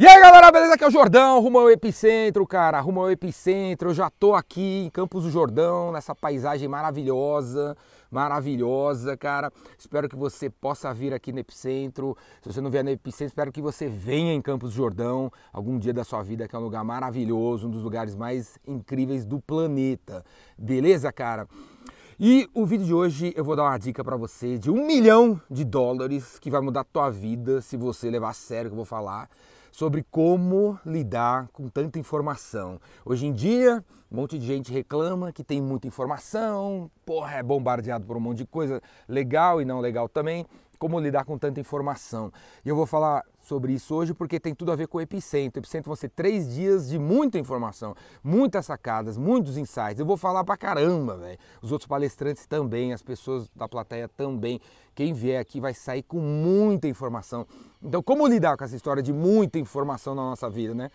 E aí galera, beleza? Aqui é o Jordão, rumo ao Epicentro, cara, rumo ao Epicentro. Eu já tô aqui em Campos do Jordão, nessa paisagem maravilhosa, maravilhosa, cara. Espero que você possa vir aqui no Epicentro. Se você não vier no Epicentro, espero que você venha em Campos do Jordão algum dia da sua vida, que é um lugar maravilhoso, um dos lugares mais incríveis do planeta. Beleza, cara? E o vídeo de hoje eu vou dar uma dica para você de um milhão de dólares que vai mudar a tua vida se você levar a sério o que eu vou falar sobre como lidar com tanta informação. Hoje em dia, um monte de gente reclama que tem muita informação, porra, é bombardeado por um monte de coisa legal e não legal também. Como lidar com tanta informação. E eu vou falar sobre isso hoje porque tem tudo a ver com o Epicentro. O Epicentro vão ser três dias de muita informação, muitas sacadas, muitos insights. Eu vou falar pra caramba, velho. Os outros palestrantes também, as pessoas da plateia também. Quem vier aqui vai sair com muita informação. Então, como lidar com essa história de muita informação na nossa vida, né?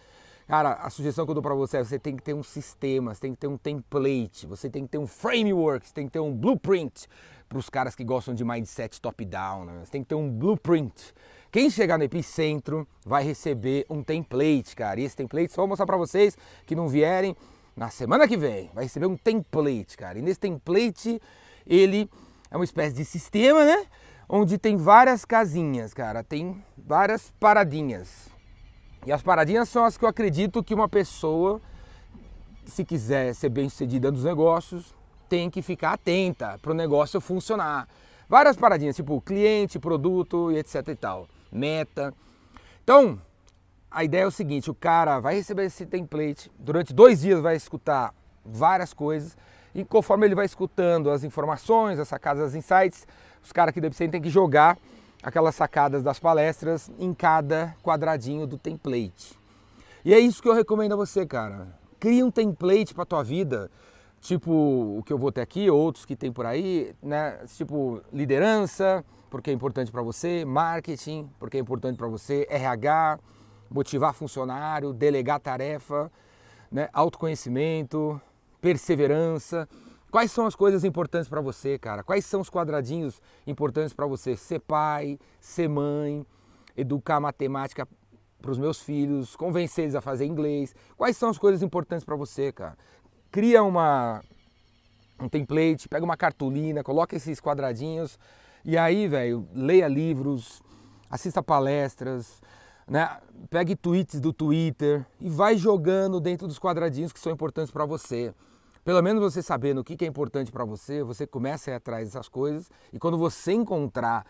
Cara, a sugestão que eu dou para você é você tem que ter um sistema, você tem que ter um template, você tem que ter um framework, você tem que ter um blueprint para os caras que gostam de mindset top-down, né? Você tem que ter um blueprint. Quem chegar no epicentro vai receber um template, cara. E esse template só vou mostrar para vocês que não vierem na semana que vem. Vai receber um template, cara. E nesse template ele é uma espécie de sistema, né? Onde tem várias casinhas, cara. Tem várias paradinhas. E as paradinhas são as que eu acredito que uma pessoa, se quiser ser bem sucedida nos negócios, tem que ficar atenta para o negócio funcionar. Várias paradinhas, tipo cliente, produto e etc e tal. Meta. Então, a ideia é o seguinte: o cara vai receber esse template, durante dois dias vai escutar várias coisas, e conforme ele vai escutando as informações, as sacadas, as insights, os caras aqui do Epicentro têm que jogar aquelas sacadas das palestras em cada quadradinho do template. E é isso que eu recomendo a você, cara. Cria um template para tua vida, tipo o que eu vou ter aqui, outros que tem por aí, né? Tipo liderança, porque é importante para você, marketing, porque é importante para você, RH, motivar funcionário, delegar tarefa, né? autoconhecimento, perseverança. Quais são as coisas importantes para você, cara? Quais são os quadradinhos importantes para você? Ser pai, ser mãe, educar matemática para os meus filhos, convencer eles a fazer inglês. Quais são as coisas importantes para você, cara? Cria uma um template, pega uma cartolina, coloca esses quadradinhos e aí, velho, leia livros, assista palestras, né? Pegue tweets do Twitter e vai jogando dentro dos quadradinhos que são importantes para você. Pelo menos você sabendo o que é importante para você, você começa a ir atrás dessas coisas e quando você encontrar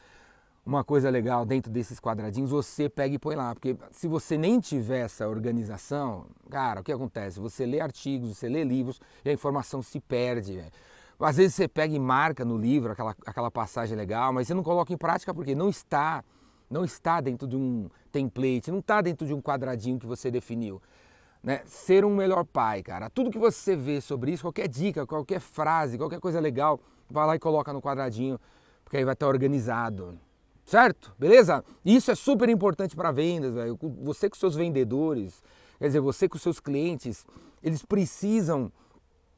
uma coisa legal dentro desses quadradinhos, você pega e põe lá. Porque se você nem tiver essa organização, cara, o que acontece? Você lê artigos, você lê livros e a informação se perde. Às vezes você pega e marca no livro aquela, aquela passagem legal, mas você não coloca em prática porque não está, não está dentro de um template, não está dentro de um quadradinho que você definiu né? Ser um melhor pai, cara. Tudo que você vê sobre isso, qualquer dica, qualquer frase, qualquer coisa legal, vai lá e coloca no quadradinho, porque aí vai estar organizado. Certo? Beleza? Isso é super importante para vendas, velho. Você com seus vendedores, quer dizer, você com seus clientes, eles precisam,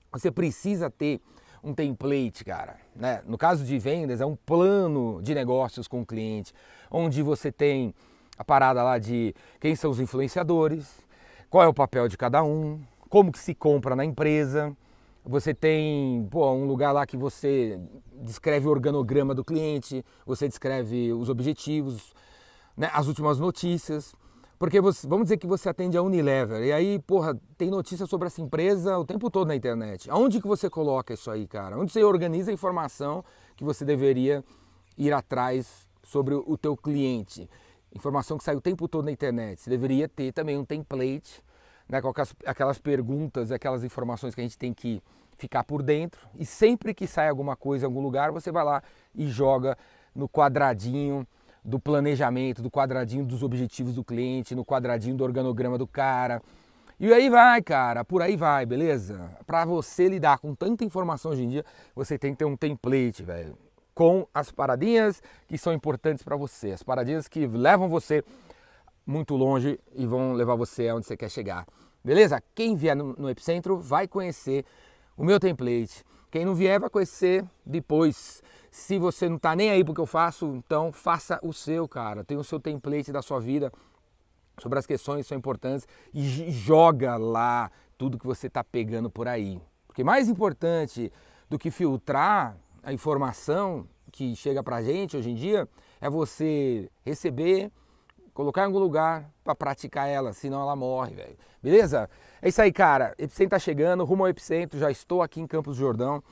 você precisa ter um template, cara. Né? No caso de vendas, é um plano de negócios com o cliente, onde você tem a parada lá de quem são os influenciadores, qual é o papel de cada um, como que se compra na empresa. Você tem pô, um lugar lá que você descreve o organograma do cliente, você descreve os objetivos, né, as últimas notícias. Porque você, vamos dizer que você atende a Unilever e aí, porra, tem notícia sobre essa empresa o tempo todo na internet. Aonde que você coloca isso aí, cara? Onde você organiza a informação que você deveria ir atrás sobre o teu cliente? informação que sai o tempo todo na internet. Você deveria ter também um template, né, com aquelas perguntas, aquelas informações que a gente tem que ficar por dentro. E sempre que sai alguma coisa em algum lugar, você vai lá e joga no quadradinho do planejamento, do quadradinho dos objetivos do cliente, no quadradinho do organograma do cara. E aí vai, cara, por aí vai, beleza? Para você lidar com tanta informação hoje em dia, você tem que ter um template, velho com as paradinhas que são importantes para você, as paradinhas que levam você muito longe e vão levar você aonde você quer chegar. Beleza? Quem vier no, no Epicentro vai conhecer o meu template. Quem não vier vai conhecer depois. Se você não está nem aí porque eu faço, então faça o seu, cara. Tem o seu template da sua vida sobre as questões que são importantes e joga lá tudo que você está pegando por aí. Porque mais importante do que filtrar a informação que chega pra gente hoje em dia é você receber, colocar em algum lugar para praticar ela, senão ela morre, velho. Beleza? É isso aí, cara. Epicentro tá chegando, rumo ao Epicentro, já estou aqui em Campos do Jordão.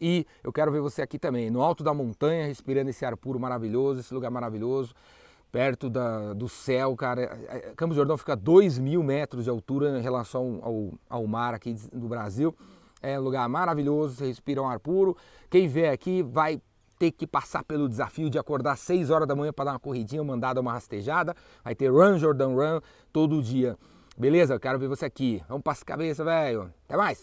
E eu quero ver você aqui também, no alto da montanha, respirando esse ar puro maravilhoso, esse lugar maravilhoso, perto da, do céu, cara. É, é, Campos do Jordão fica a 2 mil metros de altura em relação ao, ao mar aqui do Brasil. É um lugar maravilhoso, você respira um ar puro. Quem vier aqui vai ter que passar pelo desafio de acordar às 6 horas da manhã para dar uma corridinha, mandar uma rastejada. Vai ter Run Jordan Run todo dia. Beleza? Eu quero ver você aqui. Vamos para as cabeças, velho. Até mais!